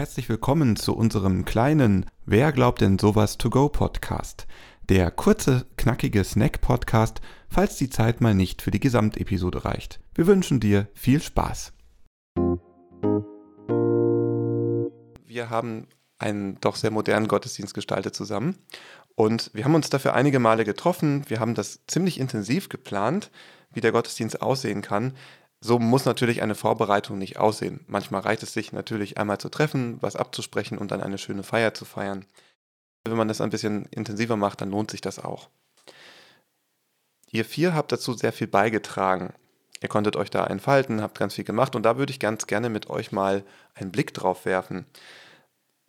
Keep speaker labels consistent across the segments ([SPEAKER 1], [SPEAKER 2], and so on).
[SPEAKER 1] Herzlich willkommen zu unserem kleinen Wer glaubt denn sowas to go Podcast. Der kurze, knackige Snack-Podcast, falls die Zeit mal nicht für die Gesamtepisode reicht. Wir wünschen dir viel Spaß. Wir haben einen doch sehr modernen Gottesdienst gestaltet zusammen und wir haben uns dafür einige Male getroffen. Wir haben das ziemlich intensiv geplant, wie der Gottesdienst aussehen kann. So muss natürlich eine Vorbereitung nicht aussehen. Manchmal reicht es sich natürlich einmal zu treffen, was abzusprechen und dann eine schöne Feier zu feiern. Wenn man das ein bisschen intensiver macht, dann lohnt sich das auch. Ihr vier habt dazu sehr viel beigetragen. Ihr konntet euch da entfalten, habt ganz viel gemacht und da würde ich ganz gerne mit euch mal einen Blick drauf werfen.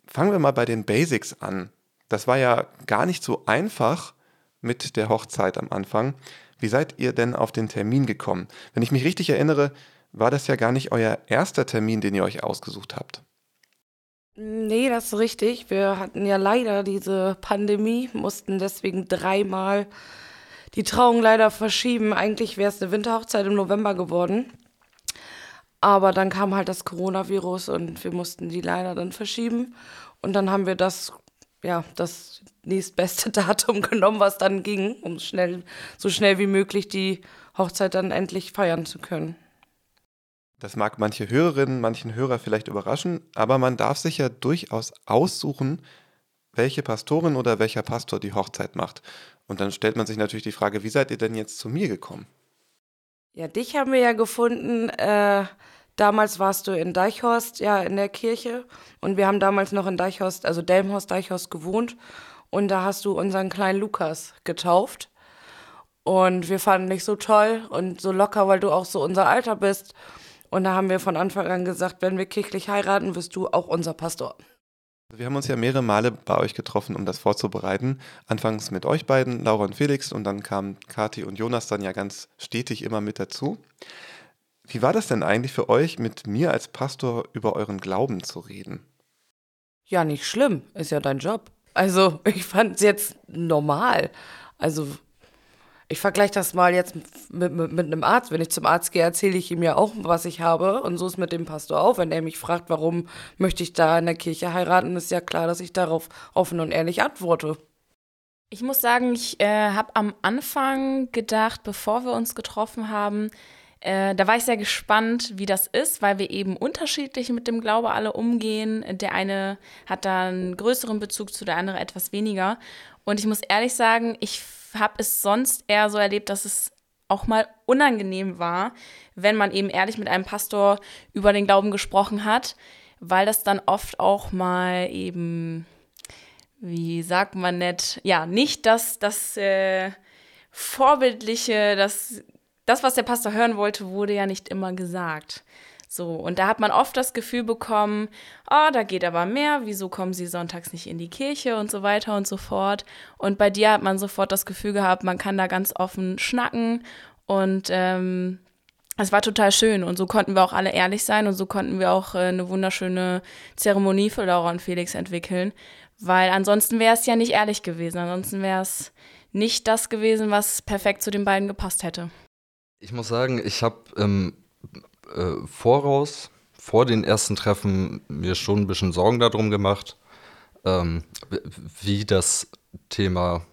[SPEAKER 1] Fangen wir mal bei den Basics an. Das war ja gar nicht so einfach mit der Hochzeit am Anfang. Wie seid ihr denn auf den Termin gekommen? Wenn ich mich richtig erinnere, war das ja gar nicht euer erster Termin, den ihr euch ausgesucht habt.
[SPEAKER 2] Nee, das ist richtig. Wir hatten ja leider diese Pandemie, mussten deswegen dreimal die Trauung leider verschieben. Eigentlich wäre es eine Winterhochzeit im November geworden. Aber dann kam halt das Coronavirus und wir mussten die leider dann verschieben. Und dann haben wir das ja, das nächstbeste Datum genommen, was dann ging, um schnell, so schnell wie möglich die Hochzeit dann endlich feiern zu können.
[SPEAKER 1] Das mag manche Hörerinnen, manchen Hörer vielleicht überraschen, aber man darf sich ja durchaus aussuchen, welche Pastorin oder welcher Pastor die Hochzeit macht. Und dann stellt man sich natürlich die Frage, wie seid ihr denn jetzt zu mir gekommen?
[SPEAKER 2] Ja, dich haben wir ja gefunden. Äh, Damals warst du in Deichhorst, ja, in der Kirche. Und wir haben damals noch in Deichhorst, also Delmhorst, Deichhorst gewohnt. Und da hast du unseren kleinen Lukas getauft. Und wir fanden dich so toll und so locker, weil du auch so unser Alter bist. Und da haben wir von Anfang an gesagt, wenn wir kirchlich heiraten, wirst du auch unser Pastor.
[SPEAKER 1] Wir haben uns ja mehrere Male bei euch getroffen, um das vorzubereiten. Anfangs mit euch beiden, Laura und Felix, und dann kamen Kathi und Jonas dann ja ganz stetig immer mit dazu. Wie war das denn eigentlich für euch, mit mir als Pastor über euren Glauben zu reden?
[SPEAKER 2] Ja, nicht schlimm. Ist ja dein Job. Also, ich fand es jetzt normal. Also, ich vergleiche das mal jetzt mit, mit, mit, einem Arzt. Wenn ich zum Arzt gehe, erzähle ich ihm ja auch, was ich habe. Und so ist mit dem Pastor auch. Wenn er mich fragt, warum möchte ich da in der Kirche heiraten, ist ja klar, dass ich darauf offen und ehrlich antworte.
[SPEAKER 3] Ich muss sagen, ich äh, habe am Anfang gedacht, bevor wir uns getroffen haben, äh, da war ich sehr gespannt, wie das ist, weil wir eben unterschiedlich mit dem Glaube alle umgehen. Der eine hat da einen größeren Bezug zu, der andere etwas weniger. Und ich muss ehrlich sagen, ich habe es sonst eher so erlebt, dass es auch mal unangenehm war, wenn man eben ehrlich mit einem Pastor über den Glauben gesprochen hat, weil das dann oft auch mal eben, wie sagt man nett, ja, nicht das, das äh, Vorbildliche, das das, was der Pastor hören wollte, wurde ja nicht immer gesagt. So, und da hat man oft das Gefühl bekommen, oh, da geht aber mehr, wieso kommen sie sonntags nicht in die Kirche und so weiter und so fort. Und bei dir hat man sofort das Gefühl gehabt, man kann da ganz offen schnacken und ähm, es war total schön und so konnten wir auch alle ehrlich sein und so konnten wir auch äh, eine wunderschöne Zeremonie für Laura und Felix entwickeln, weil ansonsten wäre es ja nicht ehrlich gewesen, ansonsten wäre es nicht das gewesen, was perfekt zu den beiden gepasst hätte.
[SPEAKER 4] Ich muss sagen, ich habe im äh, Voraus, vor den ersten Treffen, mir schon ein bisschen Sorgen darum gemacht, ähm, wie das Thema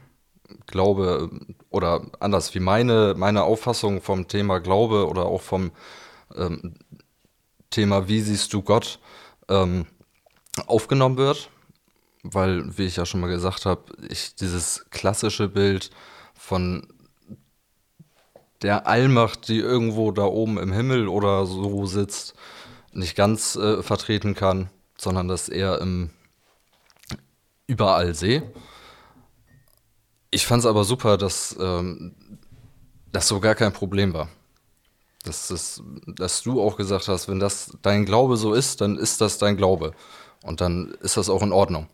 [SPEAKER 4] Glaube oder anders, wie meine, meine Auffassung vom Thema Glaube oder auch vom ähm, Thema Wie siehst du Gott ähm, aufgenommen wird. Weil, wie ich ja schon mal gesagt habe, ich dieses klassische Bild von der Allmacht, die irgendwo da oben im Himmel oder so sitzt, nicht ganz äh, vertreten kann, sondern das eher im überall sehe. Ich fand es aber super, dass ähm, das so gar kein Problem war. Dass, das, dass du auch gesagt hast, wenn das dein Glaube so ist, dann ist das dein Glaube. Und dann ist das auch in Ordnung.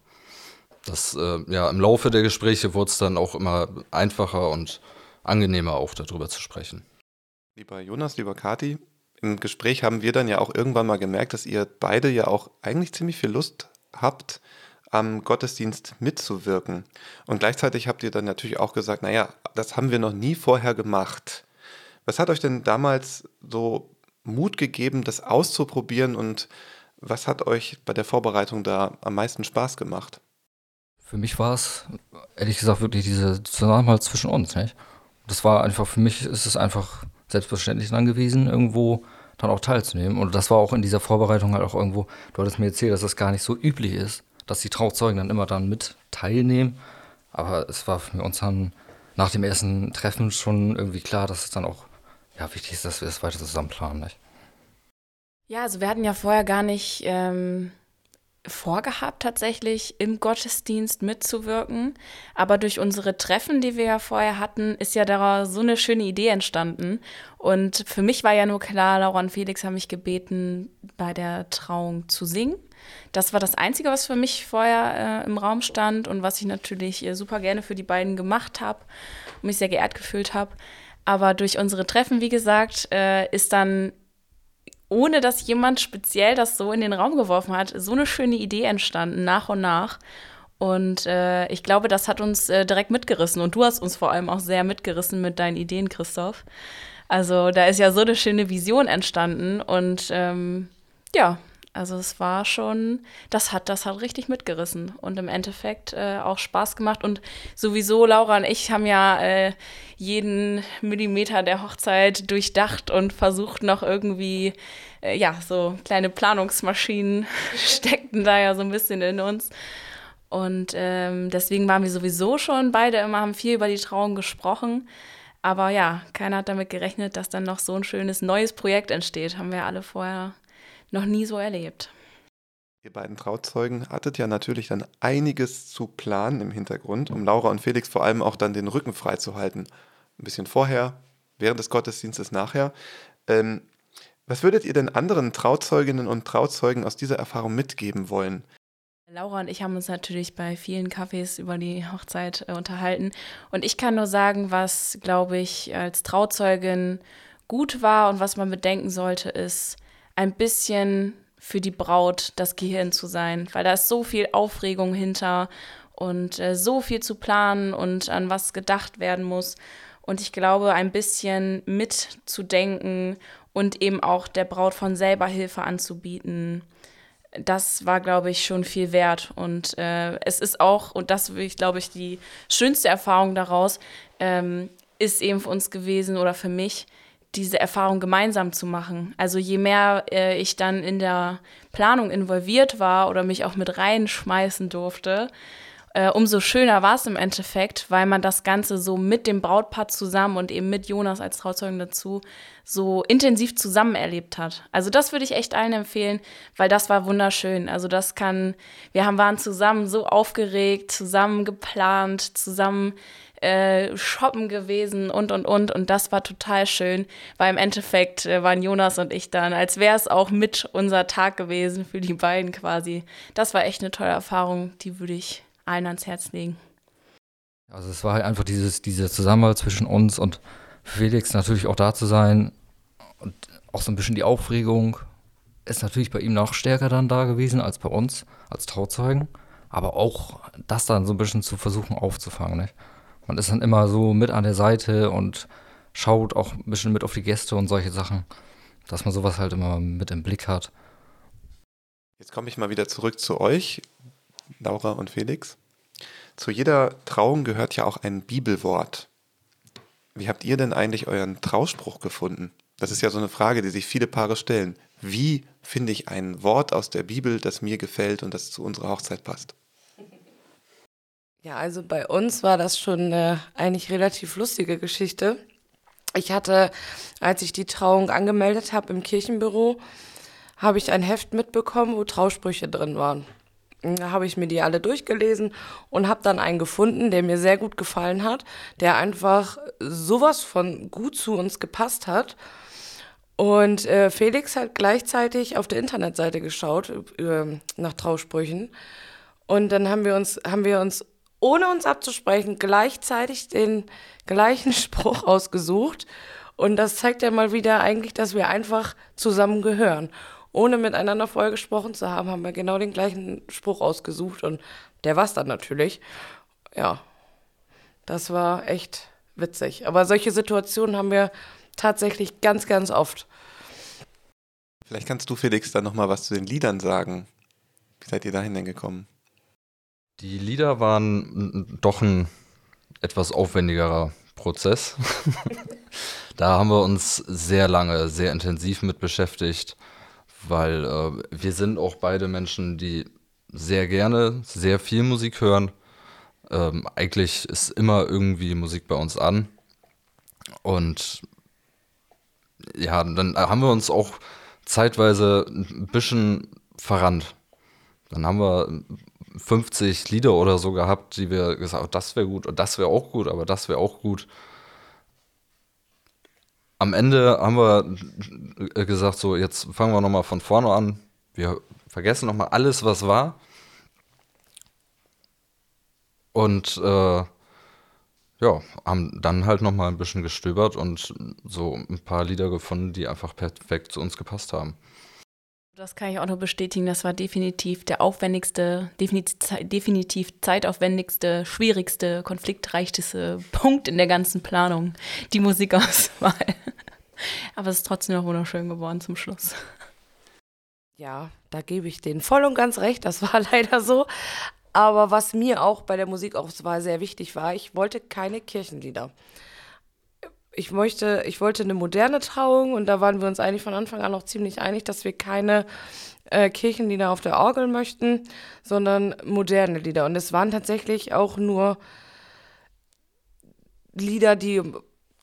[SPEAKER 4] Das, äh, ja, im Laufe der Gespräche wurde es dann auch immer einfacher und angenehmer auch darüber zu sprechen.
[SPEAKER 1] Lieber Jonas, lieber Kati, im Gespräch haben wir dann ja auch irgendwann mal gemerkt, dass ihr beide ja auch eigentlich ziemlich viel Lust habt, am Gottesdienst mitzuwirken. Und gleichzeitig habt ihr dann natürlich auch gesagt, naja, das haben wir noch nie vorher gemacht. Was hat euch denn damals so Mut gegeben, das auszuprobieren und was hat euch bei der Vorbereitung da am meisten Spaß gemacht?
[SPEAKER 4] Für mich war es, ehrlich gesagt, wirklich diese Zusammenhalt zwischen uns. Nicht? Das war einfach, für mich ist es einfach selbstverständlich dann gewesen, irgendwo dann auch teilzunehmen. Und das war auch in dieser Vorbereitung halt auch irgendwo, du hattest mir erzählt, dass das gar nicht so üblich ist, dass die Trauzeugen dann immer dann mit teilnehmen. Aber es war für uns dann nach dem ersten Treffen schon irgendwie klar, dass es dann auch ja, wichtig ist, dass wir es weiter zusammen planen. Nicht?
[SPEAKER 3] Ja, also wir hatten ja vorher gar nicht ähm, vorgehabt, tatsächlich im Gottesdienst mitzuwirken. Aber durch unsere Treffen, die wir ja vorher hatten, ist ja da so eine schöne Idee entstanden. Und für mich war ja nur klar, Laura und Felix haben mich gebeten, bei der Trauung zu singen. Das war das Einzige, was für mich vorher äh, im Raum stand und was ich natürlich äh, super gerne für die beiden gemacht habe und mich sehr geehrt gefühlt habe. Aber durch unsere Treffen, wie gesagt, äh, ist dann ohne dass jemand speziell das so in den Raum geworfen hat, so eine schöne Idee entstanden, nach und nach. Und äh, ich glaube, das hat uns äh, direkt mitgerissen. Und du hast uns vor allem auch sehr mitgerissen mit deinen Ideen, Christoph. Also da ist ja so eine schöne Vision entstanden. Und ähm, ja, also es war schon, das hat, das hat richtig mitgerissen und im Endeffekt äh, auch Spaß gemacht. Und sowieso, Laura und ich haben ja äh, jeden Millimeter der Hochzeit durchdacht und versucht noch irgendwie, äh, ja, so kleine Planungsmaschinen steckten da ja so ein bisschen in uns. Und ähm, deswegen waren wir sowieso schon beide immer, haben viel über die Trauung gesprochen. Aber ja, keiner hat damit gerechnet, dass dann noch so ein schönes neues Projekt entsteht. Haben wir alle vorher noch nie so erlebt.
[SPEAKER 1] Ihr beiden Trauzeugen hattet ja natürlich dann einiges zu planen im Hintergrund, um Laura und Felix vor allem auch dann den Rücken frei zu halten. Ein bisschen vorher, während des Gottesdienstes, nachher. Ähm, was würdet ihr denn anderen Trauzeuginnen und Trauzeugen aus dieser Erfahrung mitgeben wollen?
[SPEAKER 3] Laura und ich haben uns natürlich bei vielen Cafés über die Hochzeit äh, unterhalten. Und ich kann nur sagen, was, glaube ich, als Trauzeugin gut war und was man bedenken sollte, ist, ein bisschen für die Braut das Gehirn zu sein, weil da ist so viel Aufregung hinter und äh, so viel zu planen und an was gedacht werden muss. Und ich glaube, ein bisschen mitzudenken und eben auch der Braut von selber Hilfe anzubieten, das war, glaube ich, schon viel wert. Und äh, es ist auch, und das ich, glaube ich, die schönste Erfahrung daraus, ähm, ist eben für uns gewesen oder für mich, diese Erfahrung gemeinsam zu machen. Also je mehr äh, ich dann in der Planung involviert war oder mich auch mit reinschmeißen durfte, äh, umso schöner war es im Endeffekt, weil man das Ganze so mit dem Brautpaar zusammen und eben mit Jonas als Trauzeugen dazu so intensiv zusammen erlebt hat. Also das würde ich echt allen empfehlen, weil das war wunderschön. Also das kann, wir haben, waren zusammen so aufgeregt, zusammen geplant, zusammen äh, shoppen gewesen und und und. Und das war total schön, weil im Endeffekt äh, waren Jonas und ich dann, als wäre es auch mit unser Tag gewesen für die beiden quasi. Das war echt eine tolle Erfahrung, die würde ich allen ans Herz legen.
[SPEAKER 4] Also es war halt einfach dieses, dieser Zusammenhalt zwischen uns und Felix natürlich auch da zu sein und auch so ein bisschen die Aufregung ist natürlich bei ihm noch stärker dann da gewesen als bei uns als Trauzeugen, aber auch das dann so ein bisschen zu versuchen aufzufangen. Nicht? Man ist dann immer so mit an der Seite und schaut auch ein bisschen mit auf die Gäste und solche Sachen, dass man sowas halt immer mit im Blick hat.
[SPEAKER 1] Jetzt komme ich mal wieder zurück zu euch, Laura und Felix. Zu jeder Trauung gehört ja auch ein Bibelwort. Wie habt ihr denn eigentlich euren Trauspruch gefunden? Das ist ja so eine Frage, die sich viele Paare stellen. Wie finde ich ein Wort aus der Bibel, das mir gefällt und das zu unserer Hochzeit passt?
[SPEAKER 2] Ja, also bei uns war das schon eine eigentlich relativ lustige Geschichte. Ich hatte, als ich die Trauung angemeldet habe im Kirchenbüro, habe ich ein Heft mitbekommen, wo Trausprüche drin waren. Da habe ich mir die alle durchgelesen und habe dann einen gefunden, der mir sehr gut gefallen hat, der einfach sowas von gut zu uns gepasst hat. Und äh, Felix hat gleichzeitig auf der Internetseite geschaut äh, nach Trausprüchen. Und dann haben wir uns, haben wir uns ohne uns abzusprechen, gleichzeitig den gleichen Spruch ausgesucht. Und das zeigt ja mal wieder eigentlich, dass wir einfach zusammen gehören. Ohne miteinander vorher gesprochen zu haben, haben wir genau den gleichen Spruch ausgesucht und der war es dann natürlich. Ja, das war echt witzig. Aber solche Situationen haben wir tatsächlich ganz, ganz oft.
[SPEAKER 1] Vielleicht kannst du, Felix, dann nochmal was zu den Liedern sagen. Wie seid ihr dahin denn gekommen?
[SPEAKER 4] Die Lieder waren doch ein etwas aufwendigerer Prozess. da haben wir uns sehr lange, sehr intensiv mit beschäftigt, weil äh, wir sind auch beide Menschen, die sehr gerne sehr viel Musik hören. Ähm, eigentlich ist immer irgendwie Musik bei uns an. Und ja, dann haben wir uns auch zeitweise ein bisschen verrannt. Dann haben wir 50 Lieder oder so gehabt, die wir gesagt haben, das wäre gut und das wäre auch gut, aber das wäre auch gut. Am Ende haben wir gesagt, so jetzt fangen wir nochmal von vorne an. Wir vergessen nochmal alles, was war. Und äh, ja, haben dann halt nochmal ein bisschen gestöbert und so ein paar Lieder gefunden, die einfach perfekt zu uns gepasst haben.
[SPEAKER 3] Das kann ich auch nur bestätigen. Das war definitiv der aufwendigste, definitiv, zeitaufwendigste, schwierigste, konfliktreichste Punkt in der ganzen Planung, die Musikauswahl. Aber es ist trotzdem noch wunderschön geworden zum Schluss.
[SPEAKER 2] Ja, da gebe ich denen voll und ganz recht. Das war leider so. Aber was mir auch bei der Musikauswahl sehr wichtig war, ich wollte keine Kirchenlieder ich möchte, ich wollte eine moderne Trauung und da waren wir uns eigentlich von Anfang an noch ziemlich einig, dass wir keine äh, Kirchenlieder auf der Orgel möchten, sondern moderne Lieder. Und es waren tatsächlich auch nur Lieder, die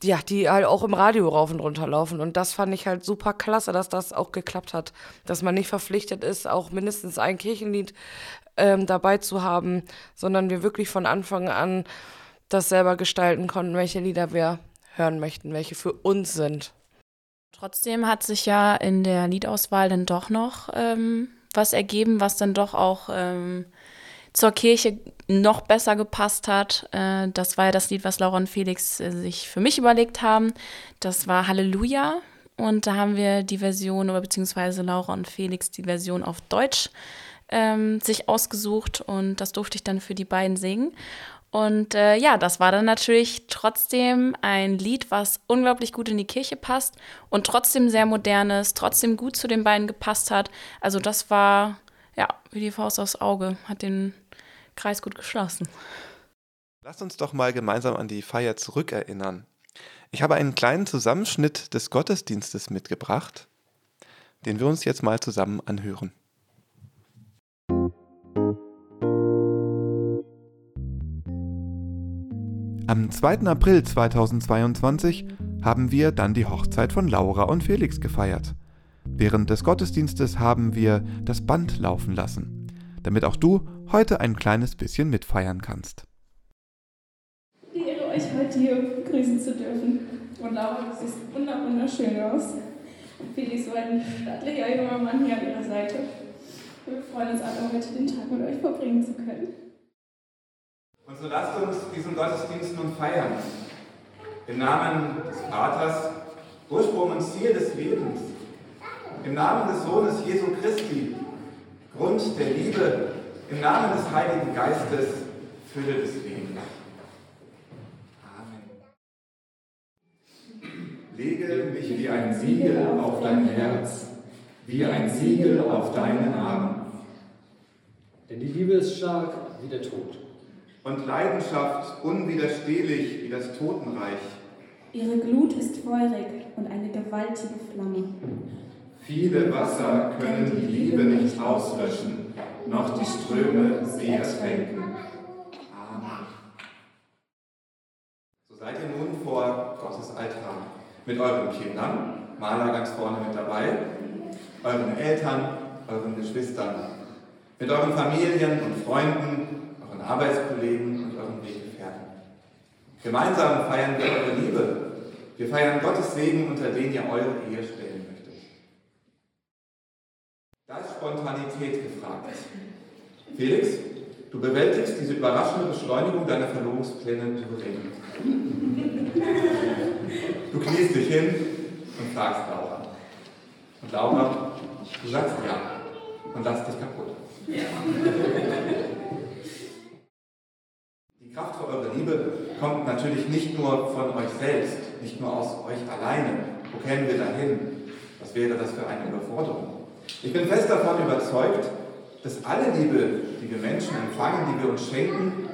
[SPEAKER 2] ja, die halt auch im Radio rauf und runter laufen. Und das fand ich halt super klasse, dass das auch geklappt hat. Dass man nicht verpflichtet ist, auch mindestens ein Kirchenlied ähm, dabei zu haben, sondern wir wirklich von Anfang an das selber gestalten konnten, welche Lieder wir hören möchten, welche für uns sind.
[SPEAKER 3] Trotzdem hat sich ja in der Liedauswahl dann doch noch ähm, was ergeben, was dann doch auch ähm, zur Kirche noch besser gepasst hat. Äh, das war ja das Lied, was Laura und Felix äh, sich für mich überlegt haben. Das war Halleluja. Und da haben wir die Version, oder beziehungsweise Laura und Felix die Version auf Deutsch ähm, sich ausgesucht. Und das durfte ich dann für die beiden singen. Und äh, ja, das war dann natürlich trotzdem ein Lied, was unglaublich gut in die Kirche passt und trotzdem sehr modernes, trotzdem gut zu den beiden gepasst hat. Also das war ja wie die Faust aufs Auge, hat den Kreis gut geschlossen.
[SPEAKER 1] Lasst uns doch mal gemeinsam an die Feier zurückerinnern. Ich habe einen kleinen Zusammenschnitt des Gottesdienstes mitgebracht, den wir uns jetzt mal zusammen anhören. Am 2. April 2022 haben wir dann die Hochzeit von Laura und Felix gefeiert. Während des Gottesdienstes haben wir das Band laufen lassen, damit auch du heute ein kleines bisschen mitfeiern kannst.
[SPEAKER 5] Die Ehre, euch heute hier begrüßen zu dürfen. Und Laura, du siehst wunderschön aus. Felix, so ein stattlicher junger Mann hier an ihrer Seite. Wir freuen uns alle, heute den Tag mit euch verbringen zu können.
[SPEAKER 1] So lasst uns diesen Gottesdienst nun feiern. Im Namen des Vaters, Ursprung und Ziel des Lebens. Im Namen des Sohnes Jesu Christi, Grund der Liebe. Im Namen des Heiligen Geistes, Fülle des Lebens. Amen.
[SPEAKER 6] Lege mich wie ein Siegel auf dein Herz, wie ein Siegel auf deinen Arm.
[SPEAKER 7] Denn die Liebe ist stark wie der Tod
[SPEAKER 1] und Leidenschaft unwiderstehlich wie das Totenreich.
[SPEAKER 5] Ihre Glut ist feurig und eine gewaltige Flamme.
[SPEAKER 6] Viele Wasser können die Liebe nicht auslöschen, noch die Ströme sie ertränken. Amen.
[SPEAKER 1] So seid ihr nun vor Gottes Altar mit euren Kindern, Maler ganz vorne mit dabei, euren Eltern, euren Geschwistern, mit euren Familien und Freunden, Arbeitskollegen und euren Weggefährten. Gemeinsam feiern wir eure Liebe. Wir feiern Gottes Segen, unter den ihr eure Ehe stellen möchtet. Da ist Spontanität gefragt. Felix, du bewältigst diese überraschende Beschleunigung deiner Verlobungspläne souverän. Du kniest dich hin und fragst Laura. Und Laura, du sagst ja und lass dich kaputt. Ja. Die Kraft für eure Liebe kommt natürlich nicht nur von euch selbst, nicht nur aus euch alleine. Wo kämen wir dahin? Was wäre das für eine Überforderung? Ich bin fest davon überzeugt, dass alle Liebe, die wir Menschen empfangen, die wir uns schenken,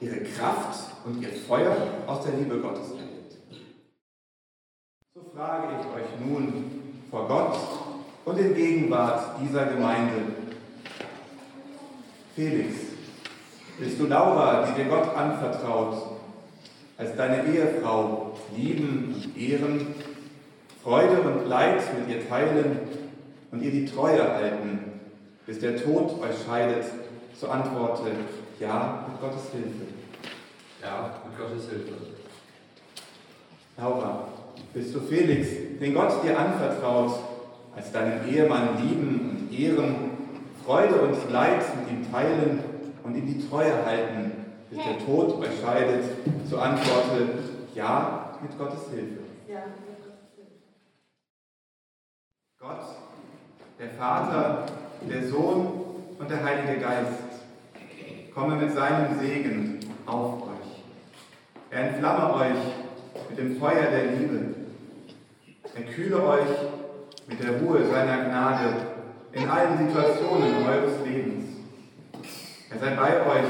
[SPEAKER 1] ihre Kraft und ihr Feuer aus der Liebe Gottes erhält. So frage ich euch nun vor Gott und in Gegenwart dieser Gemeinde. Felix, bist du Laura, die dir Gott anvertraut, als deine Ehefrau lieben und ehren, Freude und Leid mit ihr teilen und ihr die Treue halten, bis der Tod euch scheidet, so antworte ja mit Gottes Hilfe.
[SPEAKER 4] Ja, mit Gottes Hilfe.
[SPEAKER 1] Laura, bist du Felix, den Gott dir anvertraut, als deinen Ehemann lieben und ehren, Freude und Leid mit ihm teilen und ihm die Treue halten, bis der Tod euch scheidet, so antworte ja mit Gottes Hilfe. Ja. Gott, der Vater, der Sohn und der Heilige Geist, komme mit seinem Segen auf euch. Er entflamme euch mit dem Feuer der Liebe. Er kühle euch mit der Ruhe seiner Gnade in allen Situationen eures Lebens. Er sei bei euch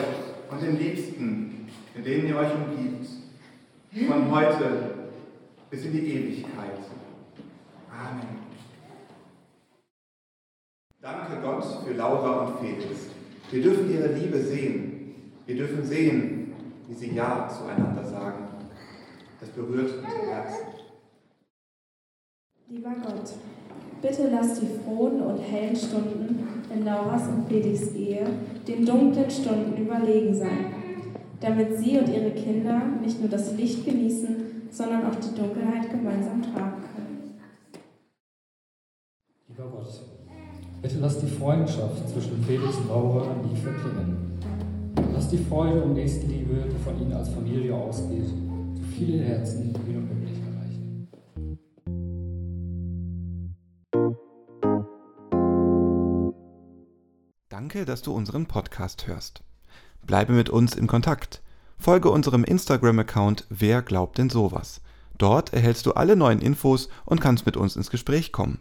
[SPEAKER 1] und den Liebsten, mit denen ihr euch umgibt, von heute bis in die Ewigkeit. Amen. Danke Gott für Laura und Felix. Wir dürfen ihre Liebe sehen. Wir dürfen sehen, wie sie Ja zueinander sagen. Das berührt unser Herz.
[SPEAKER 5] Lieber Gott, bitte lass die frohen und hellen Stunden in Lauras und Felix Ehe den dunklen Stunden überlegen sein, damit sie und ihre Kinder nicht nur das Licht genießen, sondern auch die Dunkelheit gemeinsam tragen können.
[SPEAKER 7] Lieber Gott, bitte lass die Freundschaft zwischen Felix und Laura nie verklingen. Lass die Freude und Nächstenliebe, die von ihnen als Familie ausgeht, so viele Herzen wie nur
[SPEAKER 8] Danke, dass du unseren Podcast hörst. Bleibe mit uns in Kontakt. Folge unserem Instagram-Account Wer glaubt denn sowas? Dort erhältst du alle neuen Infos und kannst mit uns ins Gespräch kommen.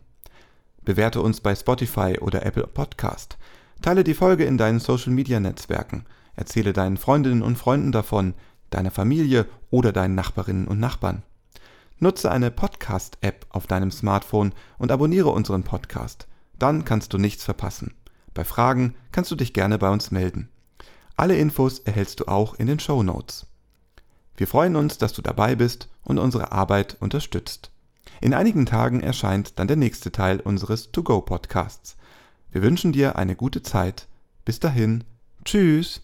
[SPEAKER 8] Bewerte uns bei Spotify oder Apple Podcast. Teile die Folge in deinen Social-Media-Netzwerken. Erzähle deinen Freundinnen und Freunden davon, deiner Familie oder deinen Nachbarinnen und Nachbarn. Nutze eine Podcast-App auf deinem Smartphone und abonniere unseren Podcast. Dann kannst du nichts verpassen. Bei Fragen kannst du dich gerne bei uns melden. Alle Infos erhältst du auch in den Show Notes. Wir freuen uns, dass du dabei bist und unsere Arbeit unterstützt. In einigen Tagen erscheint dann der nächste Teil unseres To-Go-Podcasts. Wir wünschen dir eine gute Zeit. Bis dahin. Tschüss.